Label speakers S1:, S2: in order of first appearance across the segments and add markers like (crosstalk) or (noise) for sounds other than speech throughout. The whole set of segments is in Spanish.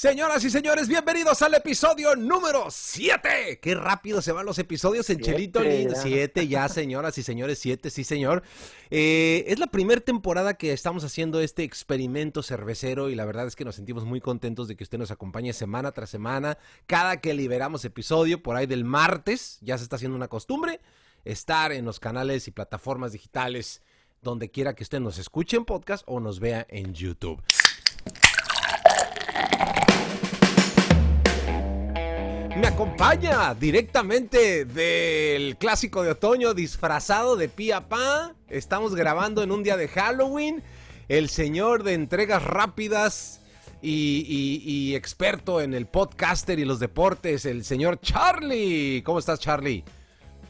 S1: Señoras y señores, bienvenidos al episodio número 7. Qué rápido se van los episodios en Chelito Lindo. 7 ya, señoras y señores, 7, sí, señor. Eh, es la primera temporada que estamos haciendo este experimento cervecero y la verdad es que nos sentimos muy contentos de que usted nos acompañe semana tras semana. Cada que liberamos episodio, por ahí del martes, ya se está haciendo una costumbre, estar en los canales y plataformas digitales donde quiera que usted nos escuche en podcast o nos vea en YouTube. Me acompaña directamente del clásico de otoño disfrazado de pía pa. Estamos grabando en un día de Halloween. El señor de entregas rápidas y, y experto en el podcaster y los deportes, el señor Charlie. ¿Cómo estás, Charlie?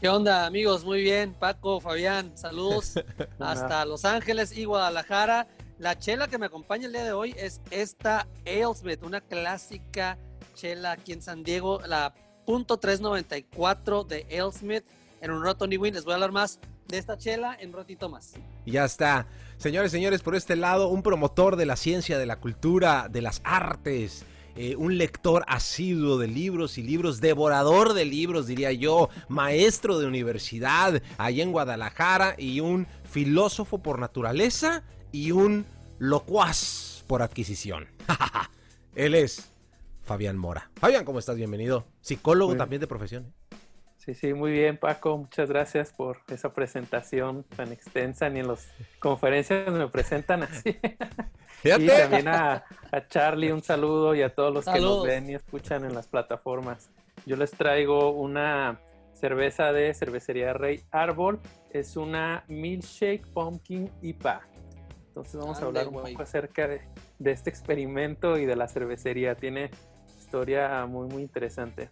S2: ¿Qué onda, amigos? Muy bien. Paco, Fabián, saludos (laughs) hasta Los Ángeles y Guadalajara. La chela que me acompaña el día de hoy es esta Alesmith, una clásica chela aquí en San Diego, la punto .394 de Alesmith en un Tony Win. Les voy a hablar más de esta chela en un ratito más.
S1: Ya está. Señores, señores, por este lado, un promotor de la ciencia, de la cultura, de las artes, eh, un lector asiduo de libros y libros, devorador de libros, diría yo, maestro de universidad allá en Guadalajara y un filósofo por naturaleza y un locuaz por adquisición. (laughs) Él es Fabián Mora. Fabián, ¿cómo estás? Bienvenido. Psicólogo también de profesión. ¿eh?
S3: Sí, sí, muy bien, Paco. Muchas gracias por esa presentación tan extensa. Ni en las conferencias me presentan así. (laughs) Y también a, Charlie un saludo y a todos los que nos ven y escuchan en las plataformas. Yo les traigo una cerveza de cervecería Rey Árbol. Es una Milkshake Pumpkin IPA. Entonces vamos a hablar un poco acerca de, de este experimento y de la cervecería. Tiene historia muy, muy interesante.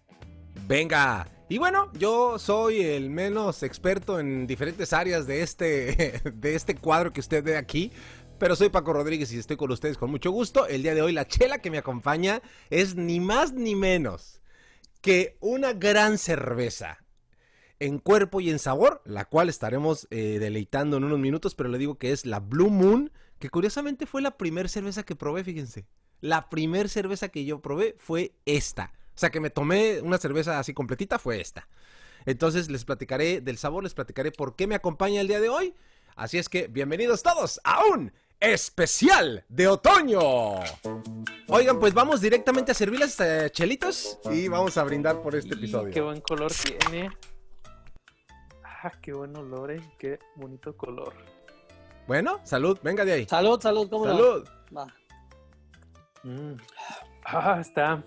S1: Venga. Y bueno, yo soy el menos experto en diferentes áreas de este, (laughs) de este cuadro que usted ve aquí. Pero soy Paco Rodríguez y estoy con ustedes con mucho gusto. El día de hoy la chela que me acompaña es ni más ni menos que una gran cerveza en cuerpo y en sabor, la cual estaremos eh, deleitando en unos minutos, pero le digo que es la Blue Moon, que curiosamente fue la primera cerveza que probé, fíjense la primer cerveza que yo probé fue esta. O sea, que me tomé una cerveza así completita fue esta. Entonces les platicaré del sabor, les platicaré por qué me acompaña el día de hoy. Así es que bienvenidos todos a un especial de otoño. Oigan, pues vamos directamente a servir las eh, chelitos y vamos a brindar por este episodio.
S3: Qué buen color tiene. Ah, qué buen olor, eh. qué bonito color.
S1: Bueno, salud, venga de ahí.
S2: Salud, salud, ¿cómo
S1: Salud. Va.
S3: Mm. Ah, está.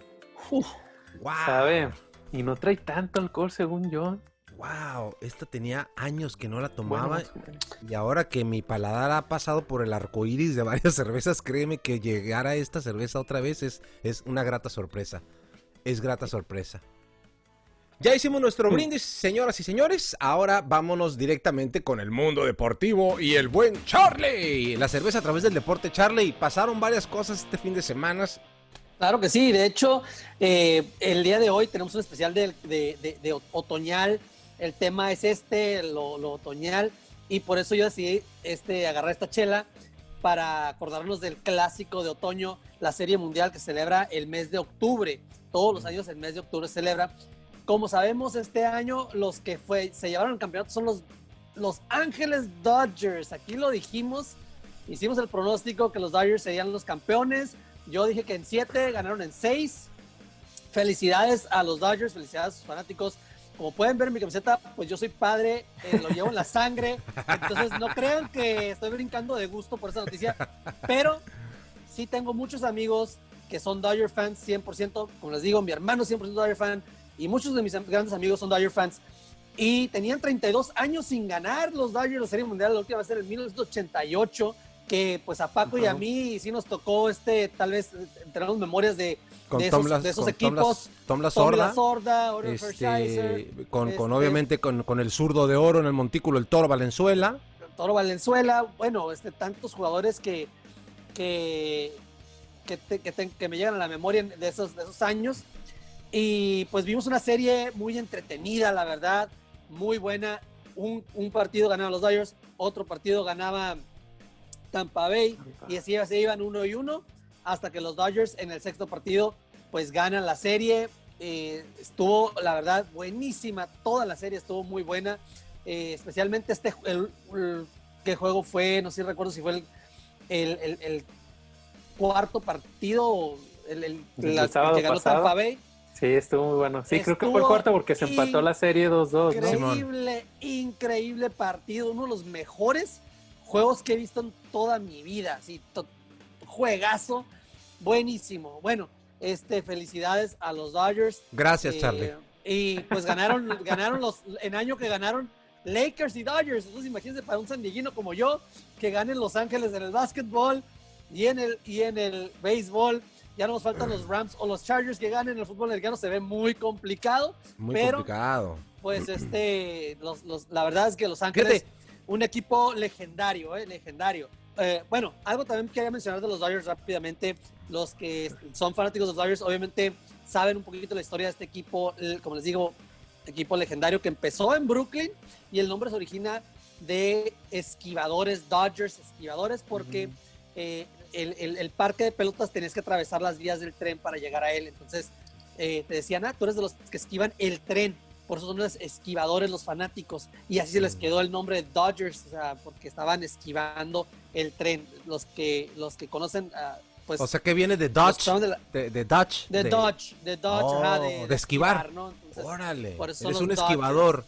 S1: wow.
S3: Sabe. Y no trae tanto alcohol según yo.
S1: Wow, esta tenía años que no la tomaba y ahora que mi paladar ha pasado por el arco iris de varias (laughs) cervezas, créeme que llegar a esta cerveza otra vez es, es una grata sorpresa. Es grata sorpresa. Ya hicimos nuestro mm. brindis, señoras y señores. Ahora vámonos directamente con el mundo deportivo y el buen Charlie. La cerveza a través del deporte, Charlie. Pasaron varias cosas este fin de semana.
S2: Claro que sí. De hecho, eh, el día de hoy tenemos un especial de, otoñal. El tema es este, lo, otoñal. Y por eso yo decidí este, agarrar esta chela para acordarnos del clásico de otoño, la Serie Mundial que celebra el mes de octubre. Todos los años el mes de octubre celebra. Como sabemos, este año los que fue, se llevaron el campeonato son los Los Ángeles Dodgers. Aquí lo dijimos, hicimos el pronóstico que los Dodgers serían los campeones. Yo dije que en siete, ganaron en seis. Felicidades a los Dodgers, felicidades a sus fanáticos. Como pueden ver en mi camiseta, pues yo soy padre, eh, lo llevo en la sangre. Entonces no crean que estoy brincando de gusto por esa noticia, pero sí tengo muchos amigos que son Dodger fans 100%. Como les digo, mi hermano 100% Dodger fan y muchos de mis grandes amigos son Dodger fans. Y tenían 32 años sin ganar los Dodgers la Serie Mundial, la última vez en el 1988, que pues a Paco y a mí sí nos tocó este, tal vez, tenemos memorias de, de, esos, equipos.
S1: Tom La Sorda.
S2: este,
S1: con, con, este obviamente con, con, el zurdo de oro en el montículo, el Toro Valenzuela.
S2: Toro Valenzuela, bueno, este, tantos jugadores que, que, que, que, me llegan a la memoria de esos, de esos años. Y pues vimos una serie muy entretenida, la verdad, muy buena. Un, un partido ganaban los Dodgers, otro partido ganaba Tampa Bay y así se iban uno y uno. hasta que los Dodgers en el sexto partido pues ganan la serie. Eh, estuvo, la verdad, buenísima. Toda la serie estuvo muy buena. Eh, especialmente este, el, que juego fue, no sé si recuerdo si fue el, el, cuarto partido, el, el,
S3: que ganó Tampa Bay. Sí, estuvo muy bueno. Sí, creo que fue el cuarto porque se empató la serie 2-2.
S2: Increíble, increíble partido. Uno de los mejores juegos que he visto en toda mi vida. Sí, juegazo, buenísimo. Bueno, este, felicidades a los Dodgers.
S1: Gracias, Charlie. Eh,
S2: y pues ganaron, (laughs) ganaron los, en año que ganaron Lakers y Dodgers. Entonces imagínense para un sandiguino como yo, que ganen Los Ángeles en el básquetbol y en el, y en el béisbol. Ya no nos faltan los Rams o los Chargers que ganen el fútbol americano. Se ve muy complicado. Muy complicado. Pues este, los, los, la verdad es que Los Ángeles, un equipo legendario, eh, legendario. Eh, bueno, algo también quería mencionar de los Dodgers rápidamente. Los que son fanáticos de los Dodgers, obviamente saben un poquito la historia de este equipo, como les digo, equipo legendario que empezó en Brooklyn y el nombre se origina de esquivadores, Dodgers esquivadores, porque eh, el, parque de pelotas tenías que atravesar las vías del tren para llegar a él. Entonces eh, te decían, ah, tú eres de los que esquivan el tren. Por eso son los esquivadores, los fanáticos. Y así se les quedó el nombre de Dodgers, o sea, porque estaban esquivando el tren. Los que, los que conocen, ah, pues.
S1: O sea, que viene de Dodge. De, de, Dodge.
S2: De, Dodge, de Dodge,
S1: oh, de, esquivar. Órale. Eres un esquivador.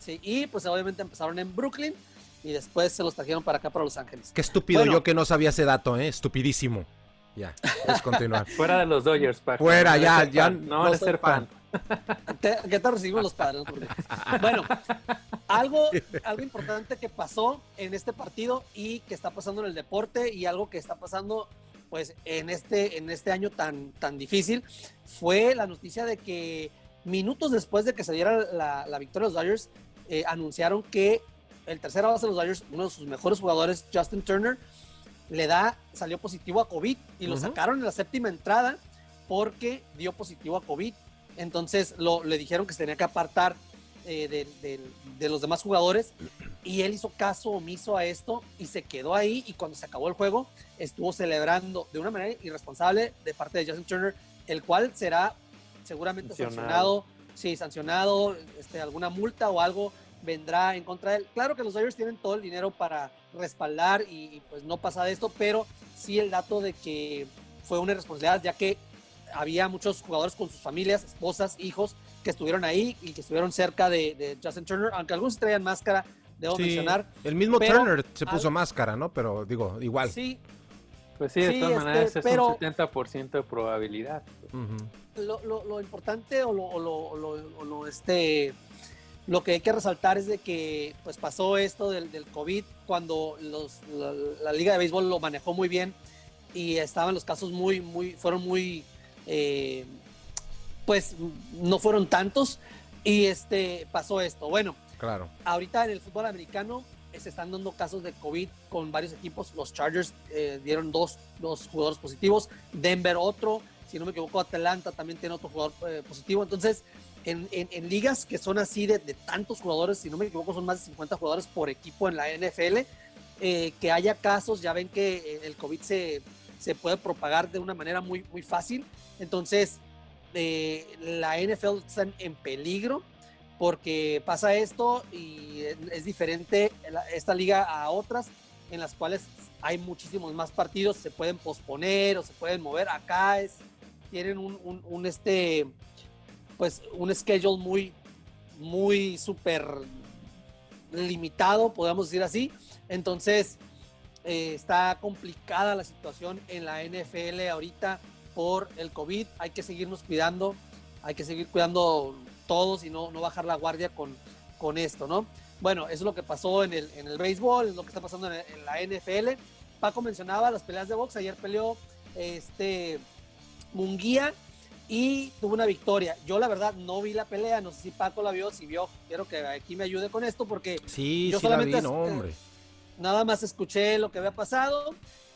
S2: Sí, y pues obviamente empezaron en Brooklyn y después se los trajeron para acá, para Los Ángeles.
S1: Qué estúpido yo que no sabía ese dato, ¿eh? Estupidísimo. Ya, puedes continuar. (laughs)
S3: Fuera de los Dodgers, Paco.
S1: Fuera, ya, ya.
S3: No van a ser fan.
S2: ¿Qué te recibimos los padres? Bueno, algo, algo importante que pasó en este partido y que está pasando en el deporte y algo que está pasando pues en este, en este año tan, tan difícil fue la noticia de que minutos después de que se diera la, victoria de los Dodgers, eh, anunciaron que el tercero base de los Dodgers, uno de sus mejores jugadores, Justin Turner, le da, salió positivo a COVID y lo sacaron en la séptima entrada porque dio positivo a COVID. Entonces lo, le dijeron que se tenía que apartar eh, de, los demás jugadores y él hizo caso omiso a esto y se quedó ahí y cuando se acabó el juego estuvo celebrando de una manera irresponsable de parte de Justin Turner, el cual será seguramente sancionado, sí, sancionado, este, alguna multa o algo vendrá en contra de él. Claro que los Dodgers tienen todo el dinero para respaldar y, pues no pasa de esto, pero sí el dato de que fue una irresponsabilidad, ya que había muchos jugadores con sus familias, esposas, hijos, que estuvieron ahí y que estuvieron cerca de, Justin Turner, aunque algunos traían máscara, debo mencionar.
S1: El mismo Turner se puso máscara, ¿no? Pero digo, igual.
S3: Sí. Pues sí, de todas este, maneras es un 70% de probabilidad.
S2: lo, lo, lo, importante o lo, o lo, este, lo que hay que resaltar es de que pues pasó esto del, del COVID cuando los, la, Liga de Béisbol lo manejó muy bien y estaban los casos muy, muy, fueron muy eh, pues no fueron tantos y este pasó esto. Bueno,
S1: claro.
S2: Ahorita en el fútbol americano se están dando casos de COVID con varios equipos. Los Chargers eh, dieron dos, dos, jugadores positivos, Denver otro, si no me equivoco, Atlanta también tiene otro jugador eh, positivo. Entonces, en, ligas que son así de, tantos jugadores, si no me equivoco, son más de 50 jugadores por equipo en la NFL, que haya casos, ya ven que el COVID se, se puede propagar de una manera muy, muy fácil. Entonces, eh, la NFL está en peligro porque pasa esto y es diferente esta liga a otras en las cuales hay muchísimos más partidos, se pueden posponer o se pueden mover. Acá es, tienen un, un, este, pues un schedule muy, muy súper limitado, podemos decir así. Entonces, eh, está complicada la situación en la NFL ahorita por el COVID. Hay que seguirnos cuidando, hay que seguir cuidando todos y no, no bajar la guardia con, con esto, ¿no? Bueno, eso es lo que pasó en el, en el béisbol, es lo que está pasando en, la NFL. Paco mencionaba las peleas de box. Ayer peleó este Munguía y tuvo una victoria. Yo la verdad no vi la pelea, no sé si Paco la vio, si vio, quiero que aquí me ayude con esto porque
S1: sí, yo solamente no, hombre.
S2: nada más escuché lo que había pasado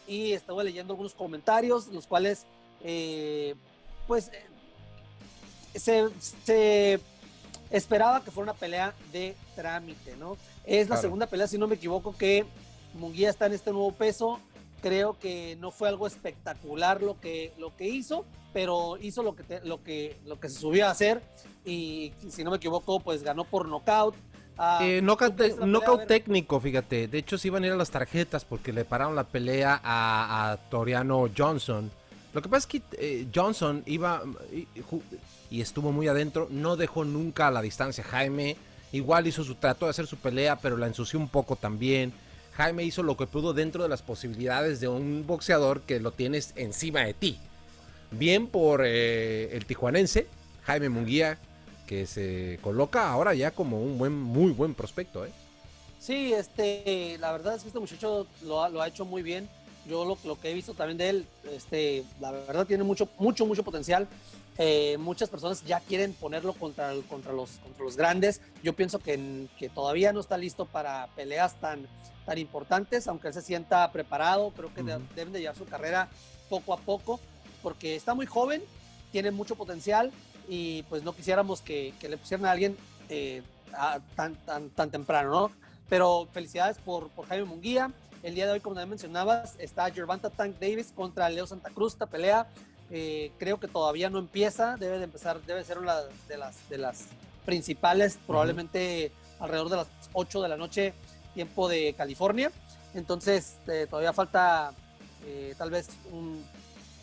S2: y estaba leyendo algunos comentarios, los cuales, eh, pues, eh, se, esperaba que fuera una pelea de trámite, ¿no? Es la segunda pelea, si no me equivoco, que Munguía está en este nuevo peso Creo que no fue algo espectacular lo que, lo que hizo, pero hizo lo que, lo, que, lo que se subió a hacer y si no me equivoco, pues ganó por knockout.
S1: Ah, eh, knockout, técnico, fíjate. De hecho, se iban a ir a las tarjetas porque le pararon la pelea a, Toriano Johnson. Lo que pasa es que eh, Johnson iba y, estuvo muy adentro. No dejó nunca a la distancia Jaime. Igual hizo su trató de hacer su pelea, pero la ensució un poco también. Jaime hizo lo que pudo dentro de las posibilidades de un boxeador que lo tienes encima de ti. Bien por eh, el tijuanense, Jaime Munguía, que se coloca ahora ya como un buen, muy buen prospecto, ¿eh?
S2: Sí, este, la verdad es que este muchacho lo, ha hecho muy bien. Yo lo, lo, que he visto también de él, este, la verdad tiene mucho, mucho, mucho potencial. Eh, muchas personas ya quieren ponerlo contra, contra, los, contra los grandes. Yo pienso que, que todavía no está listo para peleas tan, tan importantes, aunque él se sienta preparado. Creo que deben de llevar su carrera poco a poco, porque está muy joven, tiene mucho potencial y pues no quisiéramos que, le pusieran a alguien eh, tan, tan, tan temprano, ¿no? Pero felicidades por, por Jaime Munguía. El día de hoy, como también mencionabas, está Gervonta Tank Davis contra Leo Santa Cruz. Esta pelea eh, creo que todavía no empieza, debe de empezar, debe ser una de las, de las principales, probablemente alrededor de las 8 de la noche, tiempo de California. Entonces, eh, todavía falta tal vez un,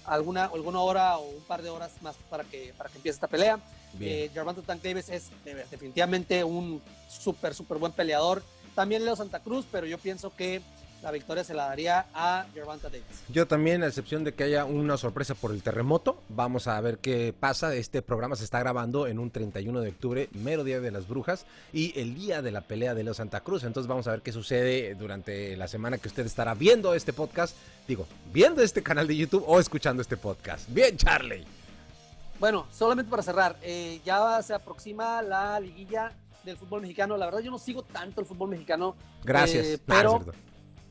S2: alguna, alguna hora o un par de horas más para que, para que empiece esta pelea. Eh, Tank Davis es definitivamente un súper, súper buen peleador. También Leo Santa Cruz, pero yo pienso que la victoria se la daría a Gervonta Davis.
S1: Yo también, a excepción de que haya una sorpresa por el terremoto, vamos a ver qué pasa. Este programa se está grabando en un 31 de octubre, mero día de las brujas, y el día de la pelea de Leo Santa Cruz. Entonces vamos a ver qué sucede durante la semana que usted estará viendo este podcast. Digo, viendo este canal de YouTube o escuchando este podcast. Bien, Charlie.
S2: Bueno, solamente para cerrar, eh, ya se aproxima la liguilla del fútbol mexicano. La verdad yo no sigo tanto el fútbol mexicano.
S1: Gracias. Eh,
S2: pero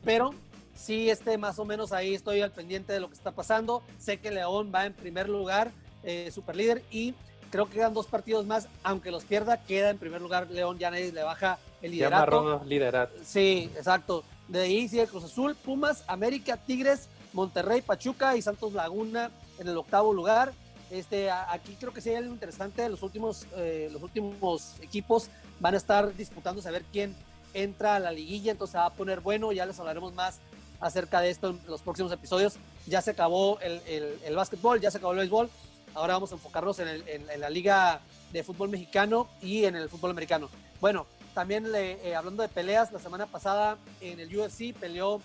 S2: pero sí, este, más o menos ahí estoy al pendiente de lo que está pasando. Sé que León va en primer lugar, eh, super líder, y creo que quedan dos partidos más, aunque los pierda, queda en primer lugar León, ya nadie le baja el liderato.
S3: liderato.
S2: Sí, exacto. De ahí sigue Cruz Azul, Pumas, América, Tigres, Monterrey, Pachuca y Santos Laguna en el octavo lugar. Este, aquí creo que sí hay algo interesante. Los últimos, eh, los últimos equipos van a estar disputando a ver quién entra a la liguilla, entonces va a poner bueno, ya les hablaremos más acerca de esto en los próximos episodios. Ya se acabó el, el, básquetbol, ya se acabó el béisbol, ahora vamos a enfocarnos en, en, la liga de fútbol mexicano y en el fútbol americano. Bueno, también le, eh, hablando de peleas, la semana pasada en el UFC peleó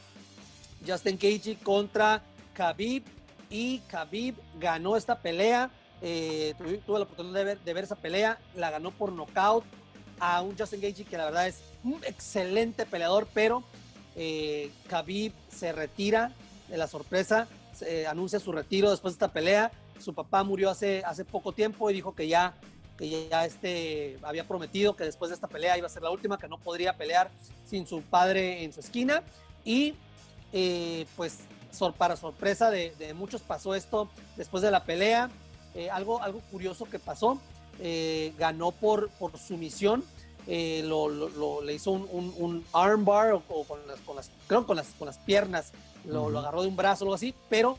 S2: Justin Cage contra Khabib y Khabib ganó esta pelea. Eh, tuve, la oportunidad de ver, de ver esa pelea, la ganó por nocaut a un Justin Gage que la verdad es un excelente peleador, pero eh, Khabib se retira de la sorpresa, anuncia su retiro después de esta pelea. Su papá murió hace, hace poco tiempo y dijo que ya, que ya este, había prometido que después de esta pelea iba a ser la última, que no podría pelear sin su padre en su esquina. Y eh, pues para sorpresa de, muchos pasó esto después de la pelea. Eh, algo, algo curioso que pasó eh, ganó por, por sumisión. Eh, lo, le hizo un, un, armbar o, con, las, con, las, creo con las, con las piernas, lo, lo, agarró de un brazo o algo así, pero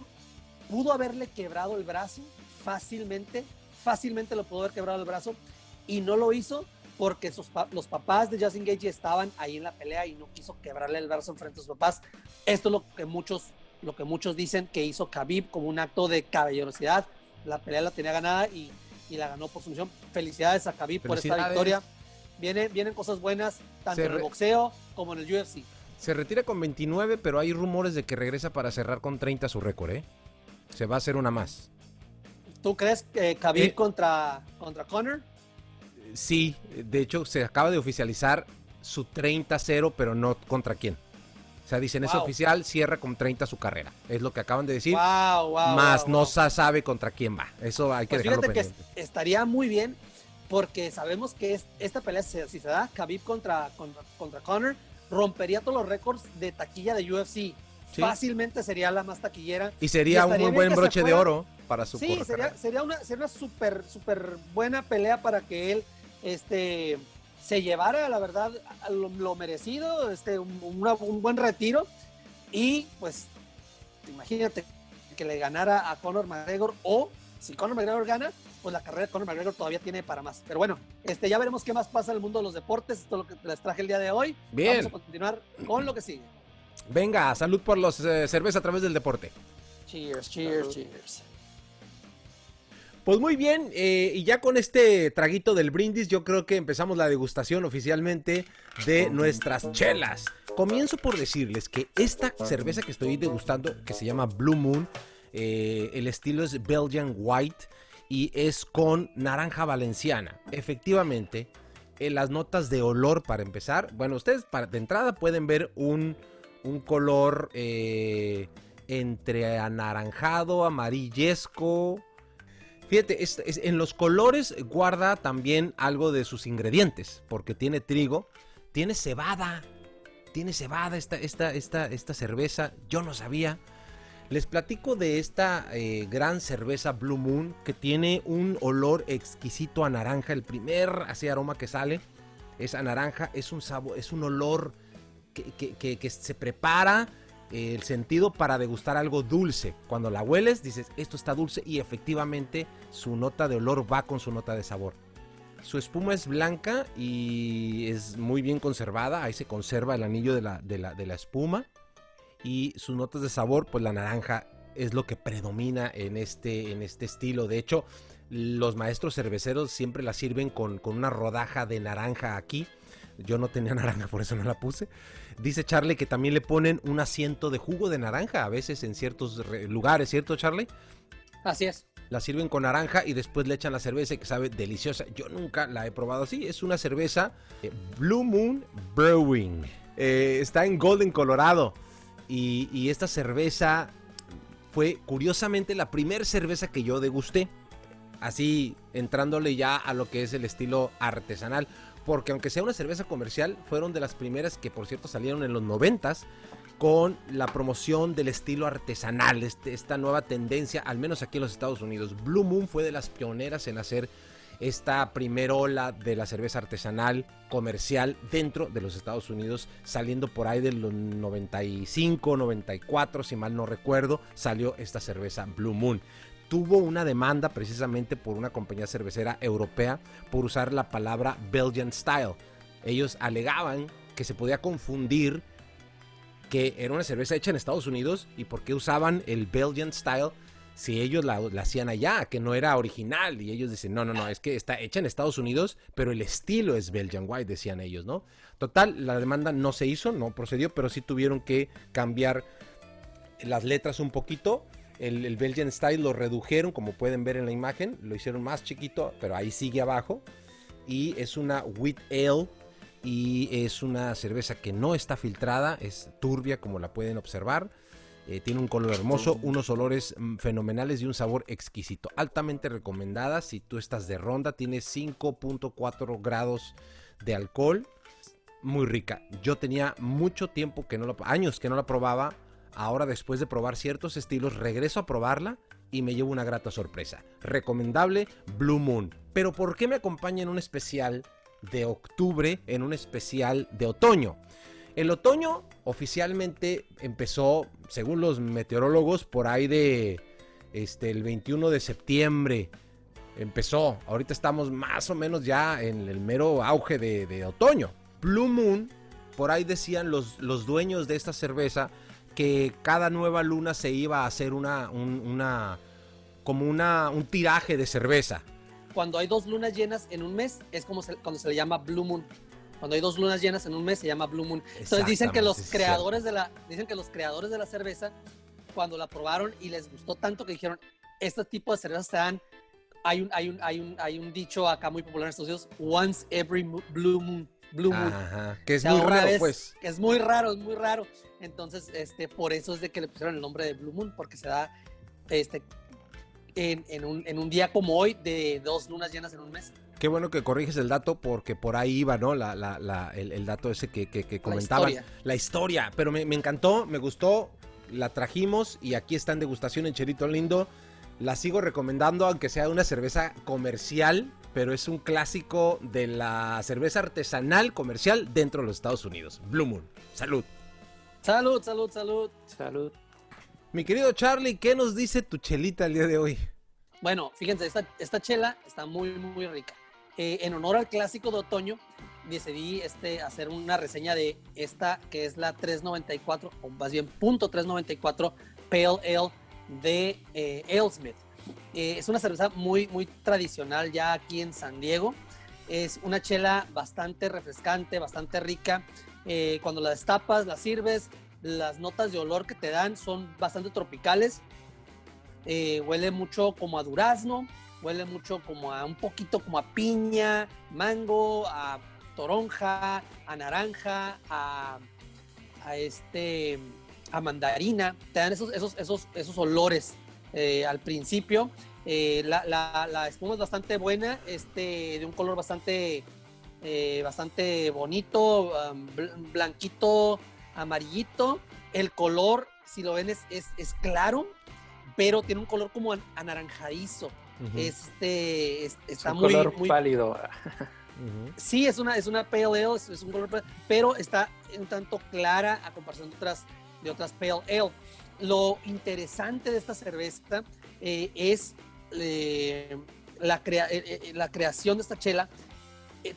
S2: pudo haberle quebrado el brazo fácilmente, fácilmente lo pudo haber quebrado el brazo y no lo hizo porque sus, los papás de Justin Gage estaban ahí en la pelea y no quiso quebrarle el brazo enfrente a sus papás. Esto es lo que muchos, lo que muchos dicen que hizo Khabib como un acto de caballerosidad. La pelea la tenía ganada y y la ganó por sumisión. Felicidades a Khabib por esta victoria. Viene, vienen cosas buenas, tanto en el boxeo como en el UFC.
S1: Se retira con 29, pero hay rumores de que regresa para cerrar con 30 su récord, ¿eh? Se va a hacer una más.
S2: ¿Tú crees que Khabib eh, contra, contra Conor?
S1: Sí, de hecho se acaba de oficializar su 30-0, pero no contra quién. O sea, dicen, es oficial, cierra con 30 su carrera. Es lo que acaban de decir.
S2: Wow, wow,
S1: más no se sabe contra quién va. Eso hay que pues dejarlo fíjate
S2: que estaría muy bien porque sabemos que esta pelea, si se da, Khabib contra, contra, Conor, rompería todos los récords de taquilla de UFC. Fácilmente sería la más taquillera.
S1: Y sería un muy buen broche de oro para su
S2: Sí, sería, sería, una, sería una súper, súper buena pelea para que él este, se llevara, la verdad, lo, merecido, este, un, buen retiro y pues imagínate que le ganara a Conor McGregor o si Conor McGregor gana, pues la carrera de Conor McGregor todavía tiene para más. Pero bueno, este, ya veremos qué más pasa en el mundo de los deportes. Esto es lo que les traje el día de hoy.
S1: Bien.
S2: Vamos a continuar con lo que sigue.
S1: Venga, salud por los eh, cerveza a través del deporte.
S2: Cheers, cheers, cheers.
S1: Pues muy bien, eh, y ya con este traguito del brindis, yo creo que empezamos la degustación oficialmente de nuestras chelas. Comienzo por decirles que esta cerveza que estoy degustando, que se llama Blue Moon, eh, el estilo es Belgian White y es con naranja valenciana. Efectivamente, en las notas de olor para empezar, bueno, ustedes para, de entrada pueden ver un, un color eh, entre anaranjado, amarillesco. Fíjate, es, en los colores guarda también algo de sus ingredientes, porque tiene trigo, tiene cebada, tiene cebada esta, esta, esta, esta cerveza, yo no sabía. Les platico de esta eh, gran cerveza Blue Moon que tiene un olor exquisito a naranja. El primer así aroma que sale es a naranja, es un sabor, es un olor que se prepara el sentido para degustar algo dulce. Cuando la hueles, dices, esto está dulce y efectivamente su nota de olor va con su nota de sabor. Su espuma es blanca y es muy bien conservada. Ahí se conserva el anillo de la, de la, de la espuma. Y sus notas de sabor, pues la naranja es lo que predomina en este, en este estilo. De hecho, los maestros cerveceros siempre la sirven con, con una rodaja de naranja aquí. Yo no tenía (laughs) naranja, por eso no la puse. Dice Charlie que también le ponen un asiento de jugo de naranja a veces en ciertos lugares, ¿cierto, Charlie?
S2: Así es.
S1: La sirven con naranja y después le echan la cerveza que sabe deliciosa. Yo nunca la he probado así. Es una cerveza eh, Blue Moon Brewing. Eh, está en Golden, Colorado. Y, y esta cerveza fue curiosamente la primera cerveza que yo degusté. Así entrándole ya a lo que es el estilo artesanal porque aunque sea una cerveza comercial, fueron de las primeras que por cierto salieron en los noventas con la promoción del estilo artesanal, este, esta nueva tendencia, al menos aquí en los Estados Unidos. Blue Moon fue de las pioneras en hacer esta primera ola de la cerveza artesanal comercial dentro de los Estados Unidos, saliendo por ahí de los 95, 94, si mal no recuerdo, salió esta cerveza Blue Moon tuvo una demanda precisamente por una compañía cervecera europea por usar la palabra Belgian Style. Ellos alegaban que se podía confundir que era una cerveza hecha en Estados Unidos y por qué usaban el Belgian Style si ellos la, la, hacían allá, que no era original. Y ellos dicen, no, no, no, es que está hecha en Estados Unidos, pero el estilo es Belgian White, decían ellos, ¿no? Total, la demanda no se hizo, no procedió, pero sí tuvieron que cambiar las letras un poquito el, el, Belgian Style lo redujeron, como pueden ver en la imagen, lo hicieron más chiquito, pero ahí sigue abajo. Y es una Wheat Ale y es una cerveza que no está filtrada, es turbia como la pueden observar. Eh, tiene un color hermoso, unos olores mm, fenomenales y un sabor exquisito. Altamente recomendada si tú estás de ronda, tiene 5.4 grados de alcohol. Muy rica. Yo tenía mucho tiempo que no lo, años que no la probaba Ahora después de probar ciertos estilos regreso a probarla y me llevo una grata sorpresa. Recomendable Blue Moon. Pero ¿por qué me acompaña en un especial de octubre, en un especial de otoño? El otoño oficialmente empezó, según los meteorólogos, por ahí de este, el 21 de septiembre. Empezó, ahorita estamos más o menos ya en el mero auge de, de otoño. Blue Moon, por ahí decían los, los dueños de esta cerveza, que cada nueva luna se iba a hacer una, un, una como una, un tiraje de cerveza.
S2: Cuando hay dos lunas llenas en un mes, es como se, cuando se le llama Blue Moon. Cuando hay dos lunas llenas en un mes se llama Blue Moon. Entonces dicen que los creadores de la dicen que los creadores de la cerveza cuando la probaron y les gustó tanto que dijeron, este tipo de cervezas se dan hay un, hay un, hay un, hay un dicho acá muy popular en Estados Unidos, once every blue moon. Blue Moon.
S1: Ajá, que es muy raro,
S2: vez,
S1: pues.
S2: Es muy raro, es muy raro. Entonces, este, por eso es de que le pusieron el nombre de Blue Moon, porque se da este, en, en, un, en un día como hoy de dos lunas llenas en un mes.
S1: Qué bueno que corriges el dato porque por ahí iba, ¿no? La, la, la, el, el, dato ese que, que, que comentaban. La historia. La historia. Pero me, me, encantó, me gustó, la trajimos y aquí está en degustación en Cherito Lindo. La sigo recomendando, aunque sea una cerveza comercial, pero es un clásico de la cerveza artesanal comercial dentro de los Estados Unidos. Blue Moon. Salud.
S2: Salud, salud, salud.
S3: Salud.
S1: Mi querido Charlie, ¿qué nos dice tu chelita el día de hoy?
S2: Bueno, fíjense, esta, esta chela está muy, muy rica. Eh, en honor al clásico de otoño, decidí este, hacer una reseña de esta que es la 394, o más bien punto 394 Pale Ale de eh, Alesmith. Eh, es una cerveza muy, muy tradicional ya aquí en San Diego. Es una chela bastante refrescante, bastante rica. Eh, cuando la destapas, la sirves, las notas de olor que te dan son bastante tropicales. huele mucho como a durazno, huele mucho como a un poquito como a piña, mango, a toronja, a naranja, a, este, a mandarina, te dan esos, esos, esos, esos olores eh, al principio. Eh, la, la, espuma es bastante buena, este, de un color bastante, eh, bastante bonito, blanquito, amarillito. El color, si lo ven, es, es, claro, pero tiene un color como anaranjadizo. Este está muy,
S3: color muy pálido. (laughs)
S2: Sí, es una, es una pale ale, es, un color, pero está un tanto clara a comparación de otras, de otras pale ale. Lo interesante de esta cerveza eh, es eh, la, eh, la creación de esta chela.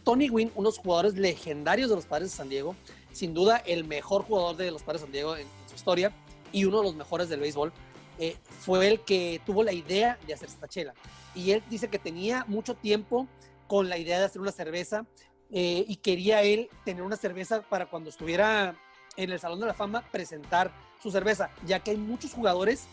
S2: Tony Wynn, unos jugadores legendarios de los Padres de San Diego, sin duda el mejor jugador de los Padres de San Diego en, su historia y uno de los mejores del béisbol, fue el que tuvo la idea de hacer esta chela. Y él dice que tenía mucho tiempo con la idea de hacer una cerveza y quería él tener una cerveza para cuando estuviera en el Salón de la Fama presentar su cerveza, ya que hay muchos jugadores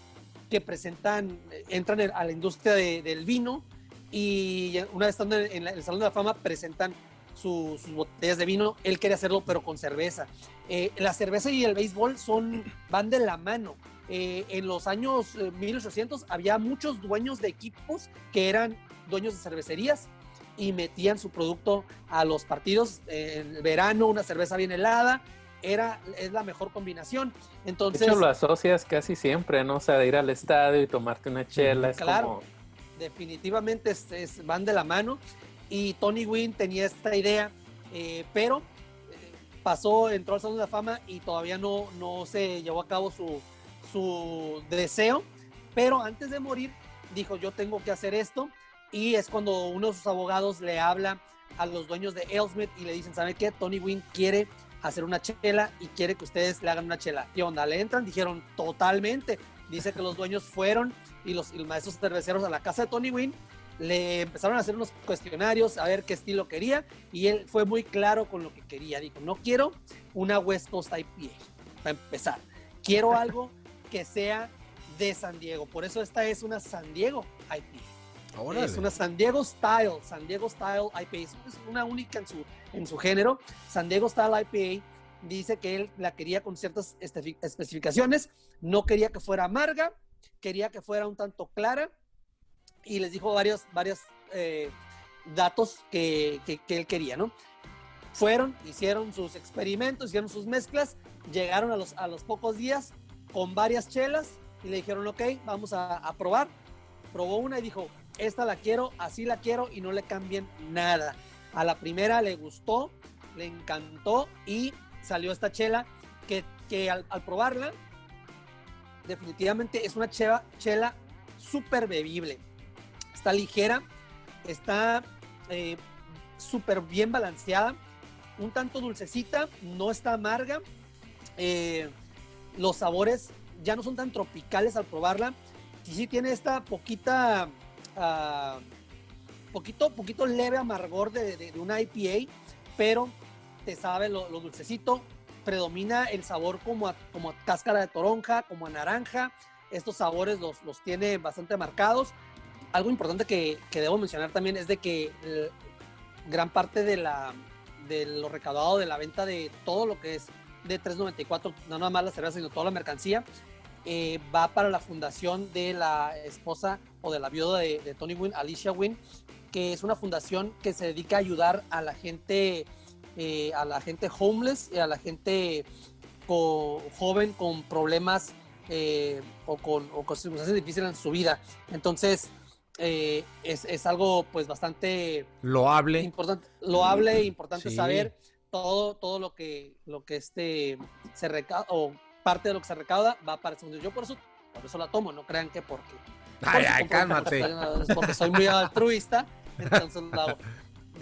S2: que presentan, eh, entran a la industria del vino y una vez estando en, el Salón de la Fama presentan sus botellas de vino. Él quería hacerlo, pero con cerveza. Eh, la cerveza y el béisbol son, van de la mano. en los años 1800 había muchos dueños de equipos que eran dueños de cervecerías y metían su producto a los partidos en verano, una cerveza bien helada, era, es la mejor combinación. Entonces, de
S3: hecho, lo asocias casi siempre, ¿no? O sea, de ir al estadio y tomarte una chela.
S2: claro, definitivamente van de la mano. Y Tony Wynn tenía esta idea, eh, pero eh, pasó, entró al Salón de la Fama y todavía no, no se llevó a cabo su, su deseo. Pero antes de morir, dijo, yo tengo que hacer esto y es cuando uno de sus abogados le habla a los dueños de Elsmith y le dicen, ¿sabe qué? Tony Wynn quiere hacer una chela y quiere que ustedes le hagan una chela. ¿Y onda? ¿Le entran? Dijeron, totalmente. Dice que los dueños fueron y los, maestros cerveceros a la casa de Tony Wynn le empezaron a hacer unos cuestionarios a ver qué estilo quería y él fue muy claro con lo que quería. Dijo, no quiero una West Coast IPA, para empezar. Quiero algo que sea de San Diego. Por eso esta es una San Diego IPA. Es una San Diego Style, San Diego Style IPA. Es una única en su, en su género. San Diego Style IPA dice que él la quería con ciertas especificaciones. No quería que fuera amarga, quería que fuera un tanto clara. Y les dijo varios, varios eh, datos que, que, él quería, ¿no? Fueron, hicieron sus experimentos, hicieron sus mezclas, llegaron a los, a los pocos días con varias chelas y le dijeron, ok, vamos a, a probar. Probó una y dijo, esta la quiero, así la quiero y no le cambien nada. A la primera le gustó, le encantó y salió esta chela que, que al, probarla definitivamente es una chela, súper bebible. Está ligera, está eh, súper bien balanceada, un tanto dulcecita, no está amarga. Eh, los sabores ya no son tan tropicales al probarla. Y sí tiene esta poquita uh, poquito, poquito leve amargor de, de, una IPA, pero te sabe lo, dulcecito, predomina el sabor como a, como cáscara de toronja, como a naranja, estos sabores los, los tiene bastante marcados. Algo importante que, que debo mencionar también es de que eh, gran parte de, la, de lo recaudado de la venta de todo lo que es de 394, no nada más la cerveza, sino toda la mercancía, eh, va para la fundación de la esposa o de la viuda de, Tony Wynn, Alicia Wynn, que es una fundación que se dedica a ayudar a la gente, eh, a la gente homeless, y a la gente joven con problemas eh, o, con, o con circunstancias difíciles en su vida. Entonces, es, es, algo pues bastante
S1: loable
S2: importante loable e importante saber todo todo lo que lo que este se recauda o parte de lo que se recauda va para el segundo. Yo por eso por eso la tomo, no crean que porque.
S1: Ay, ay, cálmate.
S2: Porque soy muy altruista, (laughs) entonces la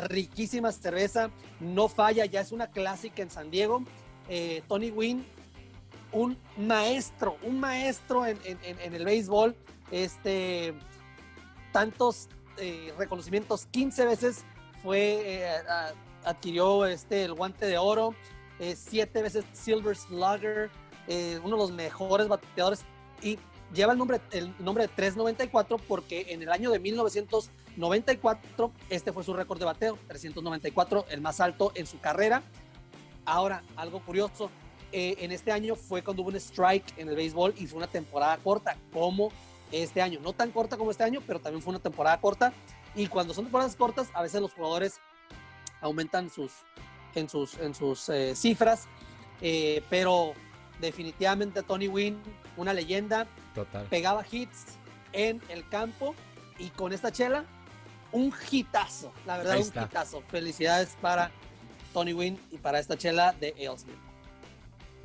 S2: Riquísima cerveza, no falla, ya es una clásica en San Diego. Eh, Tony Wynn, un maestro, un maestro en, el béisbol, este, tantos eh, reconocimientos, 15 veces fue, eh, adquirió este, el guante de oro, siete veces Silver Slugger, uno de los mejores bateadores y lleva el nombre, el nombre de 394 porque en el año de 1994 este fue su récord de bateo, 394, el más alto en su carrera. Ahora, algo curioso, eh, en este año fue cuando hubo un strike en el béisbol y fue una temporada corta, como este año. No tan corta como este año, pero también fue una temporada corta. Y cuando son temporadas cortas, a veces los jugadores aumentan sus, en sus, en sus eh, cifras. Eh, pero definitivamente Tony Wynn, una leyenda.
S1: Total.
S2: Pegaba hits en el campo y con esta chela, un hitazo. La verdad, un hitazo. Felicidades para Tony Wynn y para esta chela de Ailsmith.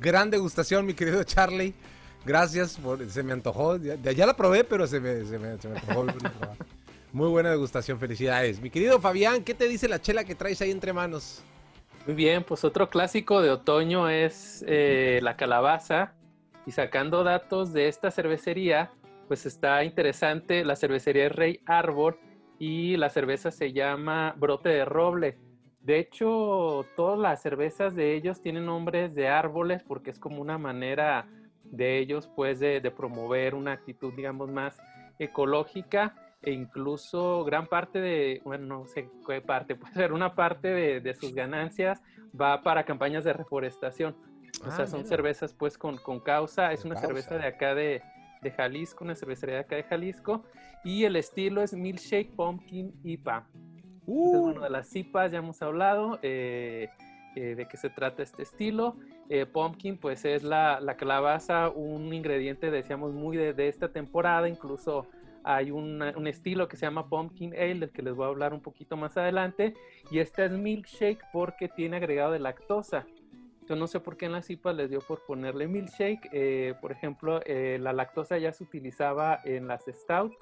S1: Gran degustación, mi querido Charlie. Gracias, por, se me antojó. Ya, ya la probé, pero se me, se me, se me antojó. Muy buena degustación, felicidades. Mi querido Fabián, ¿qué te dice la chela que traes ahí entre manos?
S3: Muy bien, pues otro clásico de otoño es eh, la calabaza. Y sacando datos de esta cervecería, pues está interesante. La cervecería es Rey Arbor y la cerveza se llama Brote de Roble. De hecho, todas las cervezas de ellos tienen nombres de árboles porque es como una manera de ellos, pues, de promover una actitud, digamos, más ecológica e incluso gran parte de, bueno, no sé qué parte, (laughs) puede ser una parte de, sus ganancias va para campañas de reforestación. O sea, ah, son cervezas pues con, causa, es una cerveza de acá de, Jalisco, una cervecería de acá de Jalisco, y el estilo es Milkshake Pumpkin IPA. Uh. bueno, de las IPAs ya hemos hablado, eh, eh, de qué se trata este estilo. Eh, pumpkin, pues es la, la, calabaza, un ingrediente, decíamos, muy de, de esta temporada, incluso hay un estilo que se llama Pumpkin Ale, del que les voy a hablar un poquito más adelante. Y este es milkshake porque tiene agregado de lactosa. Yo no sé por qué en las IPA les dio por ponerle milkshake. Eh, por ejemplo, eh, la lactosa ya se utilizaba en las stout.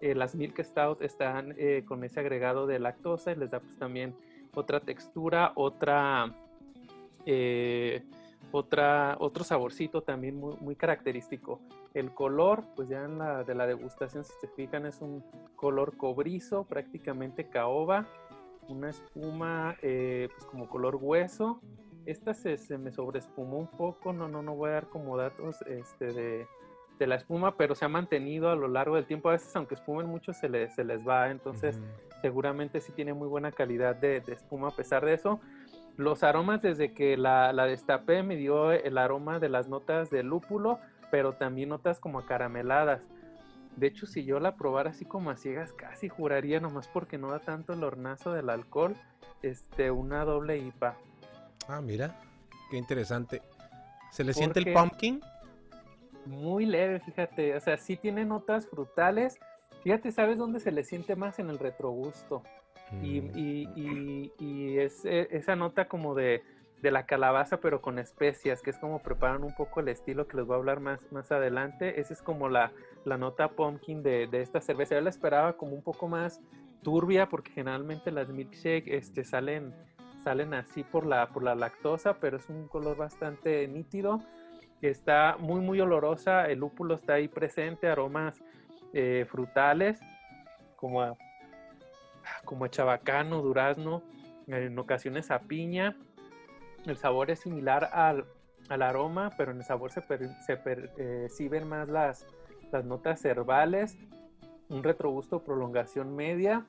S3: Eh, las milk stout están con ese agregado de lactosa y les da pues también otra textura, otra otra, otro saborcito también muy, muy, característico. El color, pues ya en la de la degustación, si se fijan, es un color cobrizo, prácticamente caoba, una espuma eh, pues como color hueso. Esta se, se, me sobreespumó un poco, no, no, no voy a dar como datos este, de, de, la espuma, pero se ha mantenido a lo largo del tiempo. A veces, aunque espumen mucho, se, les, se les va, entonces seguramente sí tiene muy buena calidad de, de espuma a pesar de eso. Los aromas desde que la, la, destapé me dio el aroma de las notas de lúpulo, pero también notas como carameladas. De hecho, si yo la probara así como a ciegas, casi juraría, nomás porque no da tanto el hornazo del alcohol, este, una doble IPA.
S1: Ah, mira, qué interesante. ¿Se le siente el pumpkin?
S3: Muy leve, fíjate. O sea, sí tiene notas frutales. Fíjate, ¿sabes dónde se le siente más? En el retrogusto. Y, y, y, es e, esa nota como de, de, la calabaza, pero con especias, que es como preparan un poco el estilo que les voy a hablar más, más adelante. Esa es como la, la nota pumpkin de, de, esta cerveza. Yo la esperaba como un poco más turbia, porque generalmente las milkshake este, salen, salen así por la, por la lactosa, pero es un color bastante nítido. Está muy, muy olorosa. El lúpulo está ahí presente, aromas eh, frutales, como a como a chabacano, durazno, en ocasiones a piña. El sabor es similar al, aroma, pero en el sabor se, perciben eh, más las, las notas herbales, un retrogusto prolongación media.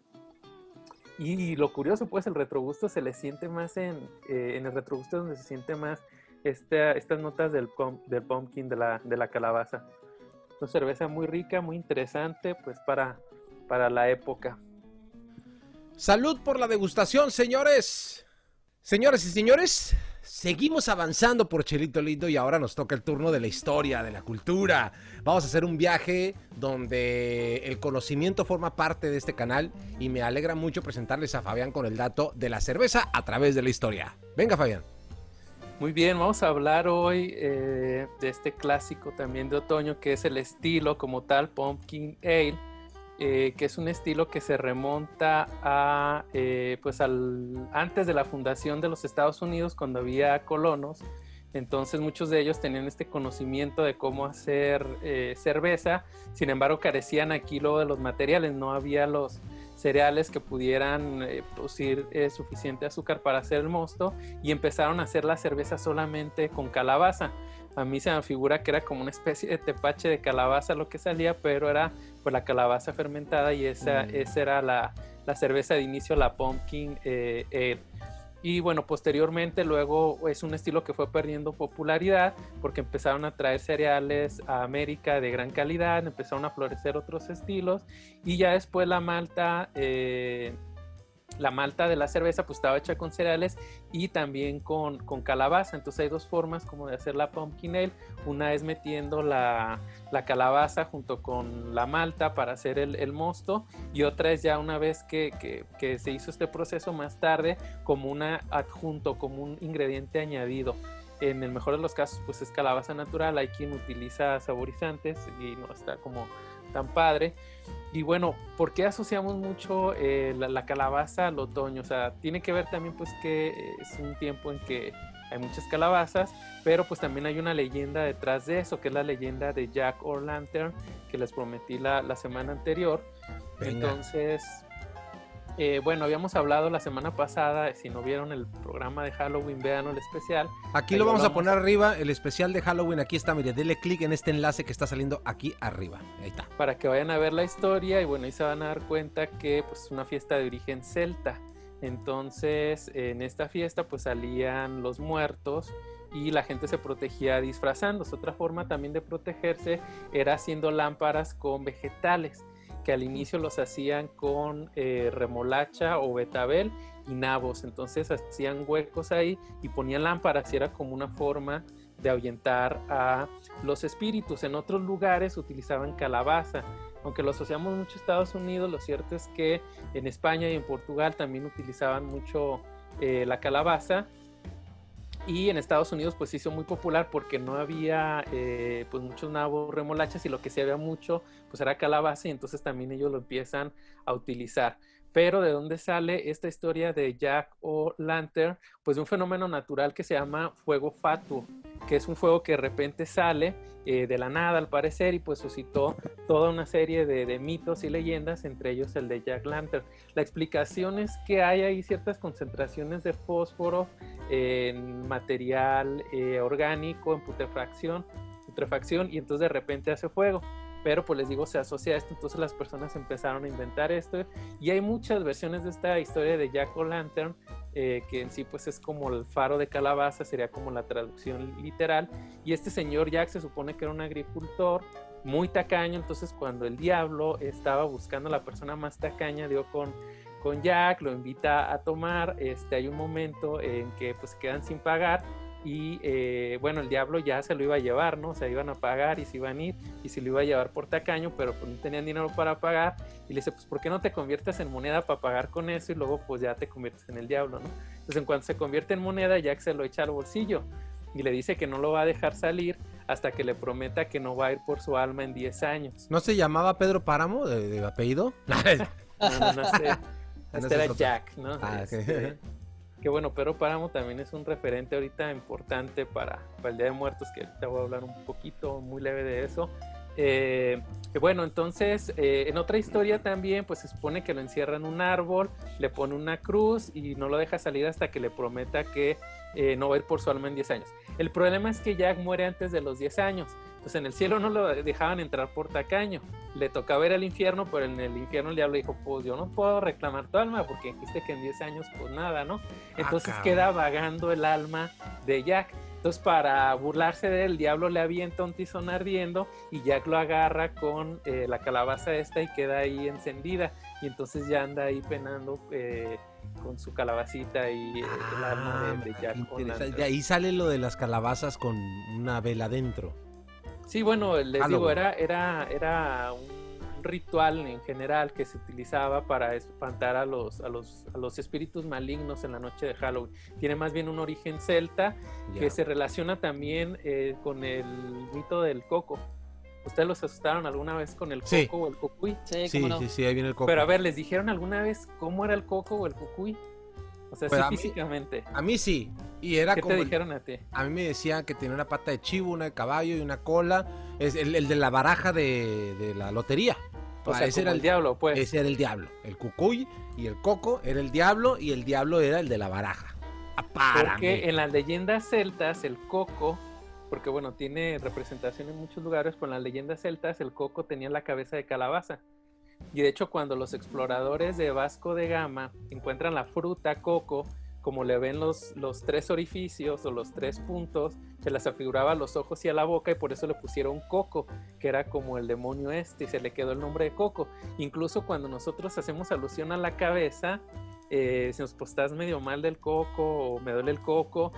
S3: Y, lo curioso, pues el retrogusto se le siente más en, eh, en el retrogusto donde se siente más estas notas del, del pumpkin, de la, de la calabaza. Una cerveza muy rica, muy interesante, pues para, para la época.
S1: Salud por la degustación, señores. Señoras y señores, seguimos avanzando por Chelito Lindo y ahora nos toca el turno de la historia, de la cultura. Vamos a hacer un viaje donde el conocimiento forma parte de este canal y me alegra mucho presentarles a Fabián con el dato de la cerveza a través de la historia. Venga, Fabián.
S3: Muy bien, vamos a hablar hoy eh, de este clásico también de otoño que es el estilo como tal Pumpkin Ale, eh, que es un estilo que se remonta a eh, pues al antes de la fundación de los Estados Unidos cuando había colonos. Entonces muchos de ellos tenían este conocimiento de cómo hacer cerveza, sin embargo carecían aquí luego de los materiales, no había los, cereales que pudieran eh, producir eh, suficiente azúcar para hacer el mosto y empezaron a hacer la cerveza solamente con calabaza. A mí se me figura que era como una especie de tepache de calabaza lo que salía, pero era pues la calabaza fermentada y esa, mm. esa era la, la, cerveza de inicio, la pumpkin eh, ale. Y bueno, posteriormente luego es un estilo que fue perdiendo popularidad porque empezaron a traer cereales a América de gran calidad, empezaron a florecer otros estilos y ya después la malta eh, la malta de la cerveza pues estaba hecha con cereales y también con, calabaza. Entonces hay dos formas como de hacer la pumpkin ale. Una es metiendo la, calabaza junto con la malta para hacer el, mosto y otra es ya una vez que, se hizo este proceso más tarde como una adjunto, como un ingrediente añadido. En el mejor de los casos pues es calabaza natural, hay quien utiliza saborizantes y no está como tan padre. Y bueno, ¿por qué asociamos mucho eh, la, calabaza al otoño? O sea, tiene que ver también pues que es un tiempo en que hay muchas calabazas, pero pues también hay una leyenda detrás de eso, que es la leyenda de Jack O'Lantern, que les prometí la, la semana anterior. Entonces, eh, bueno, habíamos hablado la semana pasada, si no vieron el programa de Halloween, vean el especial.
S1: Aquí lo vamos a poner arriba, el especial de Halloween, aquí está, mire, denle clic en este enlace que está saliendo aquí arriba. Ahí está.
S3: Para que vayan a ver la historia y bueno, ahí se van a dar cuenta que pues, es una fiesta de origen celta. Entonces, en esta fiesta pues salían los muertos y la gente se protegía disfrazándose. Otra forma también de protegerse era haciendo lámparas con vegetales que al inicio los hacían con eh, remolacha o betabel y nabos. Entonces hacían huecos ahí y ponían lámparas y era como una forma de ahuyentar a los espíritus. En otros lugares utilizaban calabaza. Aunque lo asociamos mucho a Estados Unidos, lo cierto es que en España y en Portugal también utilizaban mucho eh, la calabaza y en Estados Unidos pues se hizo muy popular porque no había eh, pues muchos nabos remolachas y lo que sí había mucho pues era calabaza y entonces también ellos lo empiezan a utilizar. Pero ¿de dónde sale esta historia de Jack o Lantern? Pues de un fenómeno natural que se llama fuego fatuo, que es un fuego que de repente sale eh, de la nada al parecer y pues suscitó toda una serie de, mitos y leyendas, entre ellos el de Jack Lantern. La explicación es que hay ahí ciertas concentraciones de fósforo en material eh, orgánico, en putrefacción, putrefacción y entonces de repente hace fuego pero pues les digo, se asocia a esto, entonces las personas empezaron a inventar esto y hay muchas versiones de esta historia de Jack O'Lantern, eh, que en sí pues es como el faro de calabaza, sería como la traducción literal, y este señor Jack se supone que era un agricultor muy tacaño, entonces cuando el diablo estaba buscando a la persona más tacaña, dio con con Jack, lo invita a tomar, este, hay un momento en que pues quedan sin pagar y eh, bueno, el diablo ya se lo iba a llevar, ¿no? O sea, iban a pagar y se iban a ir y se lo iba a llevar por tacaño, pero pues no tenían dinero para pagar y le dice, pues ¿por qué no te conviertes en moneda para pagar con eso y luego pues ya te conviertes en el diablo, ¿no? Entonces en cuanto se convierte en moneda, Jack se lo echa al bolsillo y le dice que no lo va a dejar salir hasta que le prometa que no va a ir por su alma en 10 años.
S1: ¿No se llamaba Pedro Páramo de, apellido? (laughs)
S3: no, no, no sé. (laughs) Este era Jack, ¿no? Ah, este, que bueno, Pedro Páramo también es un referente ahorita importante para, el Día de Muertos, que ahorita voy a hablar un poquito, muy leve de eso. Eh, bueno, entonces, eh, en otra historia también, pues se supone que lo encierra en un árbol, le pone una cruz y no lo deja salir hasta que le prometa que eh, no va a ir por su alma en 10 años. El problema es que Jack muere antes de los 10 años. Pues en el cielo no lo dejaban entrar por tacaño. Le tocaba ir al infierno, pero en el infierno el diablo dijo, pues yo no puedo reclamar tu alma porque dijiste que en 10 años pues nada, ¿no? Ah, entonces queda vagando el alma de Jack. Entonces para burlarse de él, el diablo le avienta un tizón ardiendo y Jack lo agarra con eh, la calabaza esta y queda ahí encendida. Y entonces ya anda ahí penando. Eh, con su calabacita y eh, el alma de, Jack.
S1: De ahí sale lo de las calabazas con una vela dentro.
S3: Sí, bueno, les digo, era, era, era un ritual en general que se utilizaba para espantar a los, a los, a los espíritus malignos en la noche de Halloween. Tiene más bien un origen celta que se relaciona también eh, con el mito del coco. ¿Ustedes los asustaron alguna vez con el coco o el cucuy?
S1: Sí, sí, sí, ahí viene el coco.
S3: Pero a ver, ¿les dijeron alguna vez cómo era el coco o el cucuy? O sea, pues físicamente.
S1: a mí sí. Y era
S3: ¿Qué te dijeron a ti?
S1: A mí me decían que tenía una pata de chivo, una de caballo y una cola. Es el, de la baraja de, la lotería.
S3: O, sea, ese era el diablo, pues.
S1: Ese era el diablo. El cucuy y el coco era el diablo y el diablo era el de la baraja.
S3: Porque en las leyendas celtas el coco, porque bueno, tiene representación en muchos lugares, pero en las leyendas celtas el coco tenía la cabeza de calabaza. Y de hecho cuando los exploradores de Vasco de Gama encuentran la fruta coco, como le ven los, los tres orificios o los tres puntos, se les afiguraba los ojos y a la boca y por eso le pusieron Coco, que era como el demonio este y se le quedó el nombre de Coco. Incluso cuando nosotros hacemos alusión a la cabeza, eh, si nos pues estás medio mal del coco o me duele el coco,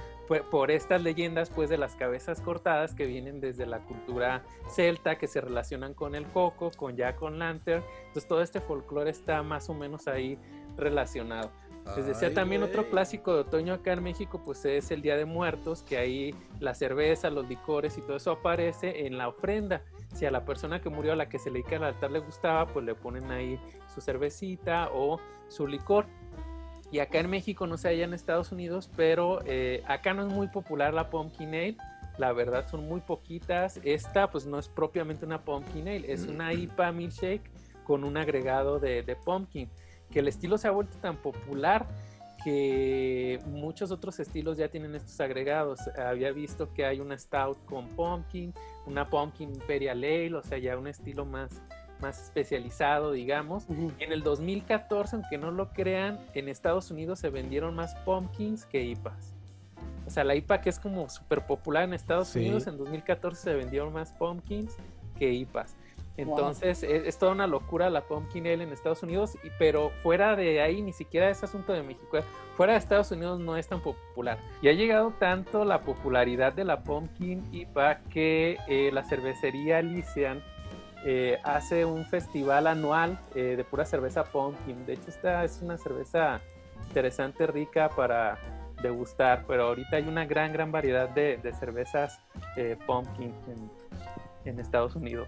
S3: por estas leyendas pues de las cabezas cortadas que vienen desde la cultura celta que se relacionan con el coco, con Jack on Lantern, entonces todo este folclore está más o menos ahí relacionado. Les decía también otro clásico de otoño acá en México, pues es el Día de Muertos, que ahí la cerveza, los licores y todo eso aparece en la ofrenda. Si a la persona que murió a la que se le dedica al altar le gustaba, pues le ponen ahí su cervecita o su licor. Y acá en México, no sé allá en Estados Unidos, pero eh, acá no es muy popular la pumpkin ale. La verdad son muy poquitas. Esta pues no es propiamente una pumpkin ale, es una mm. IPA milkshake con un agregado de, de pumpkin. Que el estilo se ha vuelto tan popular que muchos otros estilos ya tienen estos agregados. Había visto que hay una stout con pumpkin, una pumpkin imperial ale, o sea, ya un estilo más más especializado, digamos. En el 2014, aunque no lo crean, en Estados Unidos se vendieron más pumpkins que IPAs. O sea, la IPA que es como súper popular en Estados Unidos, en 2014 se vendieron más pumpkins que IPAs. Entonces e, es, toda una locura la Pumpkin Ale en Estados Unidos, y, pero fuera de ahí, ni siquiera es asunto de México, eh, fuera de Estados Unidos no es tan popular. Y ha llegado tanto la popularidad de la Pumpkin IPA que eh, la cervecería Alician eh, hace un festival anual eh, de pura cerveza pumpkin. De hecho, esta es una cerveza interesante, rica para degustar, pero ahorita hay una gran, gran variedad de, cervezas eh, pumpkin en, Estados Unidos.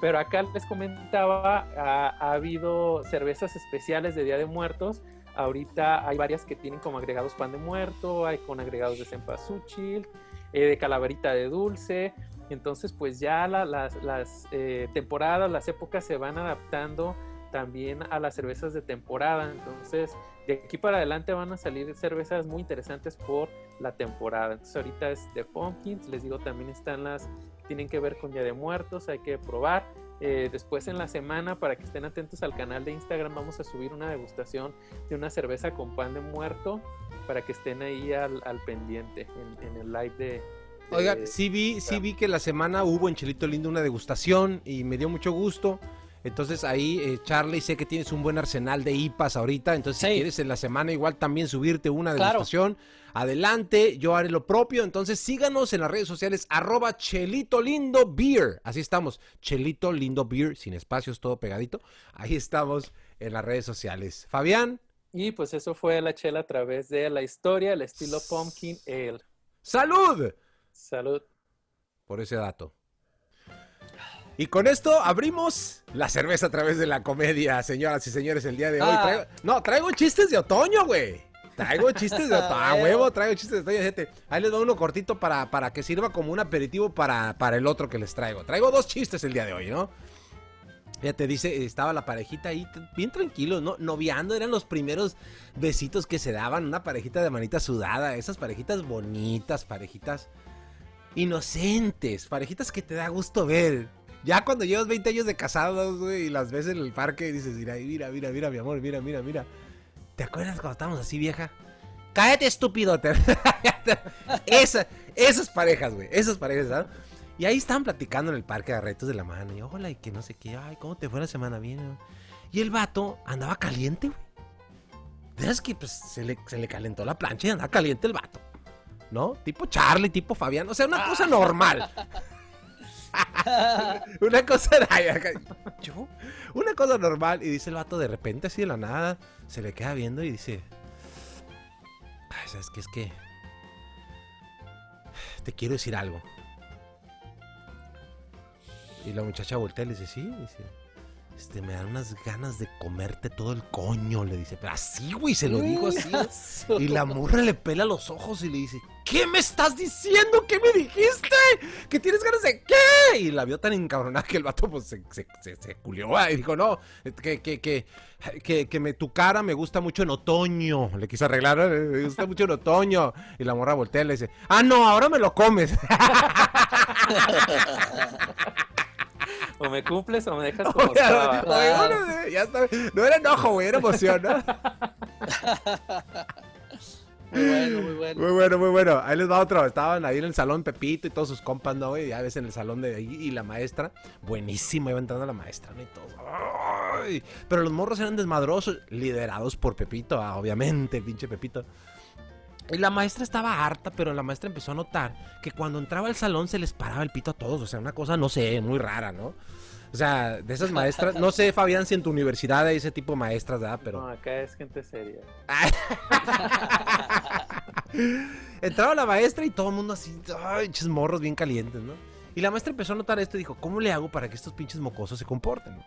S3: Pero acá les comentaba, ha, habido cervezas especiales de Día de Muertos. Ahorita hay varias que tienen como agregados pan de muerto, hay con agregados de cempasúchil, de calaverita de dulce. Entonces, pues ya las, eh, temporadas, las épocas se van adaptando también a las cervezas de temporada. Entonces, de aquí para adelante van a salir cervezas muy interesantes por la temporada. Entonces, ahorita es de Pumpkins, les digo, también están las tienen que ver con Día de Muertos, hay que probar. Eh, después en la semana, para que estén atentos al canal de Instagram, vamos a subir una degustación de una cerveza con pan de muerto para que estén ahí al, pendiente en el live de,
S1: Oiga, eh, sí vi, sí vi que la semana hubo en Chelito Lindo una degustación y me dio mucho gusto. Entonces ahí, eh, Charlie, sé que tienes un buen arsenal de IPAs ahorita. Entonces, si quieres en la semana igual también subirte una degustación, adelante, yo haré lo propio. Entonces síganos en las redes sociales, arroba Chelito Lindo Beer. Así estamos, Chelito Lindo Beer, sin espacios, todo pegadito. Ahí estamos en las redes sociales. Fabián.
S3: Y pues eso fue la chela a través de la historia, el estilo Pumpkin Ale.
S1: ¡Salud!
S3: Salud.
S1: Por ese dato. Y con esto abrimos la cerveza a través de la comedia, señoras y señores, el día de hoy. Ah. no, traigo chistes de otoño, güey. Traigo chistes de (laughs) otoño. A huevo, traigo chistes de otoño, gente. Ahí les doy uno cortito para, para que sirva como un aperitivo para, para el otro que les traigo. Traigo dos chistes el día de hoy, ¿no? Ya te dice, estaba la parejita ahí bien tranquilos, ¿no? Noviando, eran los primeros besitos que se daban, una parejita de manita sudada, esas parejitas bonitas, parejitas inocentes, parejitas que te da gusto ver. Ya cuando llevas 20 años de casados, güey, y las ves en el parque y dices, mira, mira, mira, mira, mi amor, mira, mira, mira. ¿Te acuerdas cuando estábamos así, vieja? Cállate, estúpido. (laughs) Esa, esas parejas, güey, esas parejas, ¿sabes? Y ahí estaban platicando en el parque de retos de la mano. Y hola, y que no sé qué, ay, ¿cómo te fue la semana? Bien. Y el vato andaba caliente, güey. ¿Ves que pues, se le, se le calentó la plancha y andaba caliente el vato? ¿No? Tipo Charlie, tipo Fabián, o sea, una cosa normal. (laughs) una cosa. (laughs) ¿Yo? Una cosa normal. Y dice el vato de repente, así de la nada, se le queda viendo y dice: Ay, ¿sabes qué? Es que. Te quiero decir algo. Y la muchacha voltea y le dice: Sí, dice. Este, me dan unas ganas de comerte todo el coño, le dice. Pero así, güey, se lo dijo así. y la morra le pela los ojos y le dice, ¿qué me estás diciendo? ¿Qué me dijiste? ¿Que tienes ganas de qué? Y la vio tan encabronada que el vato pues se, se, se, culió y dijo, no, que, que, que, que, me, tu cara me gusta mucho en otoño. Le quiso arreglar, eh, me gusta mucho en otoño. Y la morra voltea y le dice, ah, no, ahora me lo comes. (laughs) (laughs)
S3: O me cumples o me dejas como estaba.
S1: ya está. No era enojo, güey, era emoción, ¿no? (laughs)
S2: Muy bueno, muy bueno.
S1: Muy bueno, muy bueno. Ahí les va otro. Estaban ahí en el salón Pepito y todos sus compas, ¿no, güey? Ya ves en el salón de ahí. Y la maestra, buenísimo, iba entrando la maestra, ¿no? Y todo. Pero los morros eran desmadrosos, liderados por Pepito, ah, obviamente, pinche Pepito. Y la maestra estaba harta, pero la maestra empezó a notar que cuando entraba al salón se les paraba el pito a todos. O sea, una cosa, no sé, muy rara, ¿no? O sea, de esas maestras, no sé, Fabián, si en tu universidad hay ese tipo de maestras, ¿verdad? Pero...
S3: No, acá es gente seria. (laughs)
S1: Entraba la maestra y todo el mundo así, ay, morros bien calientes, ¿no? Y la maestra empezó a notar esto y dijo, ¿cómo le hago para que estos pinches mocosos se comporten?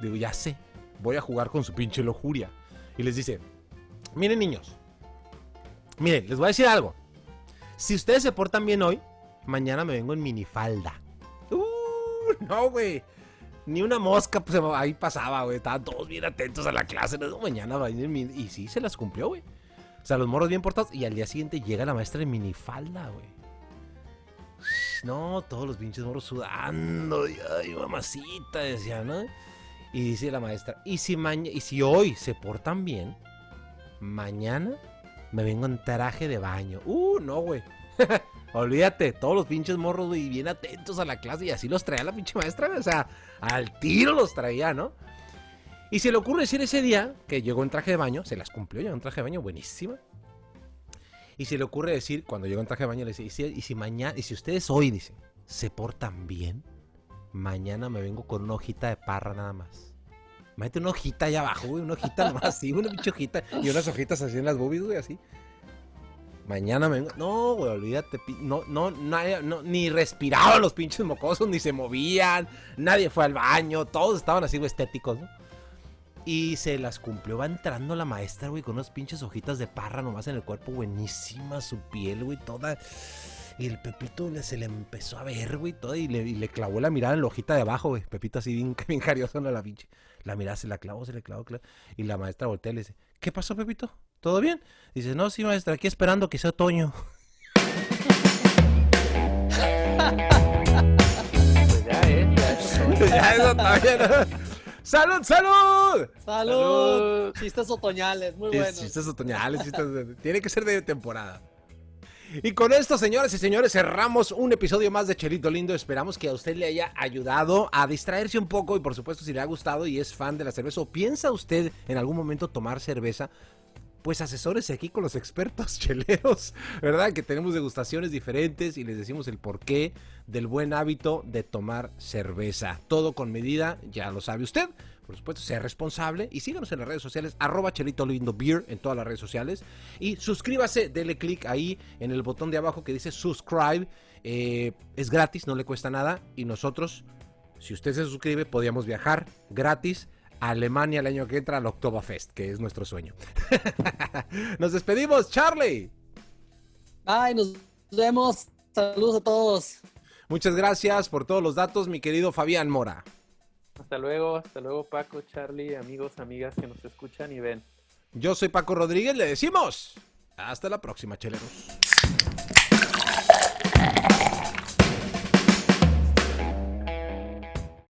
S1: Digo, ya sé, voy a jugar con su pinche lujuria. Y les dice, miren niños, Miren, les voy a decir algo. Si ustedes se portan bien hoy, mañana me vengo en minifalda. Uh, no, güey. Ni una mosca pues, ahí pasaba, güey. Estaban todos bien atentos a la clase. No, mañana va Y sí, se las cumplió, güey. O sea, los morros bien portados. Y al día siguiente llega la maestra en minifalda, güey. No, todos los pinches morros sudando. Ay, mamacita, decía, ¿no? Y dice la maestra, ¿y si, y si hoy se portan bien, mañana me vengo en traje de baño. Uh, no, güey. (laughs) Olvídate, todos los pinches morros, güey, bien atentos a la clase y así los traía la pinche maestra, o sea, al tiro los traía, ¿no? Y se le ocurre decir ese día que llegó en traje de baño, se las cumplió, llegó en traje de baño, buenísima. Y se le ocurre decir, cuando llegó en traje de baño, le dice, y si, y si mañana, y si ustedes hoy, dice, se portan bien, mañana me vengo con una hojita de parra nada más. Mete una hojita allá abajo, güey, una hojita nomás así, una pinche hojita y unas hojitas así en las boobies, güey, así. Mañana me No, güey, olvídate. No, no, no, ni respiraban los pinches mocosos, ni se movían. Nadie fue al baño. Todos estaban así, güey, estéticos, ¿no? Y se las cumplió. Va entrando la maestra, güey, con unas pinches hojitas de parra nomás en el cuerpo. Buenísima su piel, güey, toda. Y el Pepito se le empezó a ver, güey, todo. Y le, clavó la mirada en la hojita de abajo, güey. Pepito así bien, (laughs) bien carioso, no la pinche. La mirada se la clavó, se le clavó, Y la maestra voltea y le dice, ¿qué pasó, Pepito? ¿Todo bien? Dice, no, sí, maestra, aquí esperando que sea otoño. (laughs)
S2: pues ya es, (laughs) ya, eso
S1: también. ¡Salud, salud!
S2: ¡Salud! Chistes otoñales, muy buenos.
S1: Chistes otoñales, chistes... Tiene que ser de temporada. Y con esto, señoras y señores, cerramos un episodio más de Chelito Lindo. Esperamos que a usted le haya ayudado a distraerse un poco y por supuesto si le ha gustado y es fan de la cerveza o piensa usted en algún momento tomar cerveza, pues asesórese aquí con los expertos (laughs) cheleros, ¿verdad? Que tenemos degustaciones diferentes y les decimos el porqué del buen hábito de tomar cerveza. Todo con medida, ya lo sabe usted. Por supuesto, sea responsable y síganos en las redes sociales, arroba Chelito Lindo Beer en todas las redes sociales. Y suscríbase, dele click ahí en el botón de abajo que dice subscribe. Eh, es gratis, no le cuesta nada. Y nosotros, si usted se suscribe, podríamos viajar gratis a Alemania el año que entra al Oktoberfest, que es nuestro sueño. (laughs) nos despedimos, Charlie.
S2: Bye, nos vemos. Saludos a todos.
S1: Muchas gracias por todos los datos, mi querido Fabián Mora.
S3: Hasta luego, hasta luego Paco, Charlie, amigos, amigas que nos escuchan y ven.
S1: Yo soy Paco Rodríguez, le decimos. Hasta la próxima, cheleros.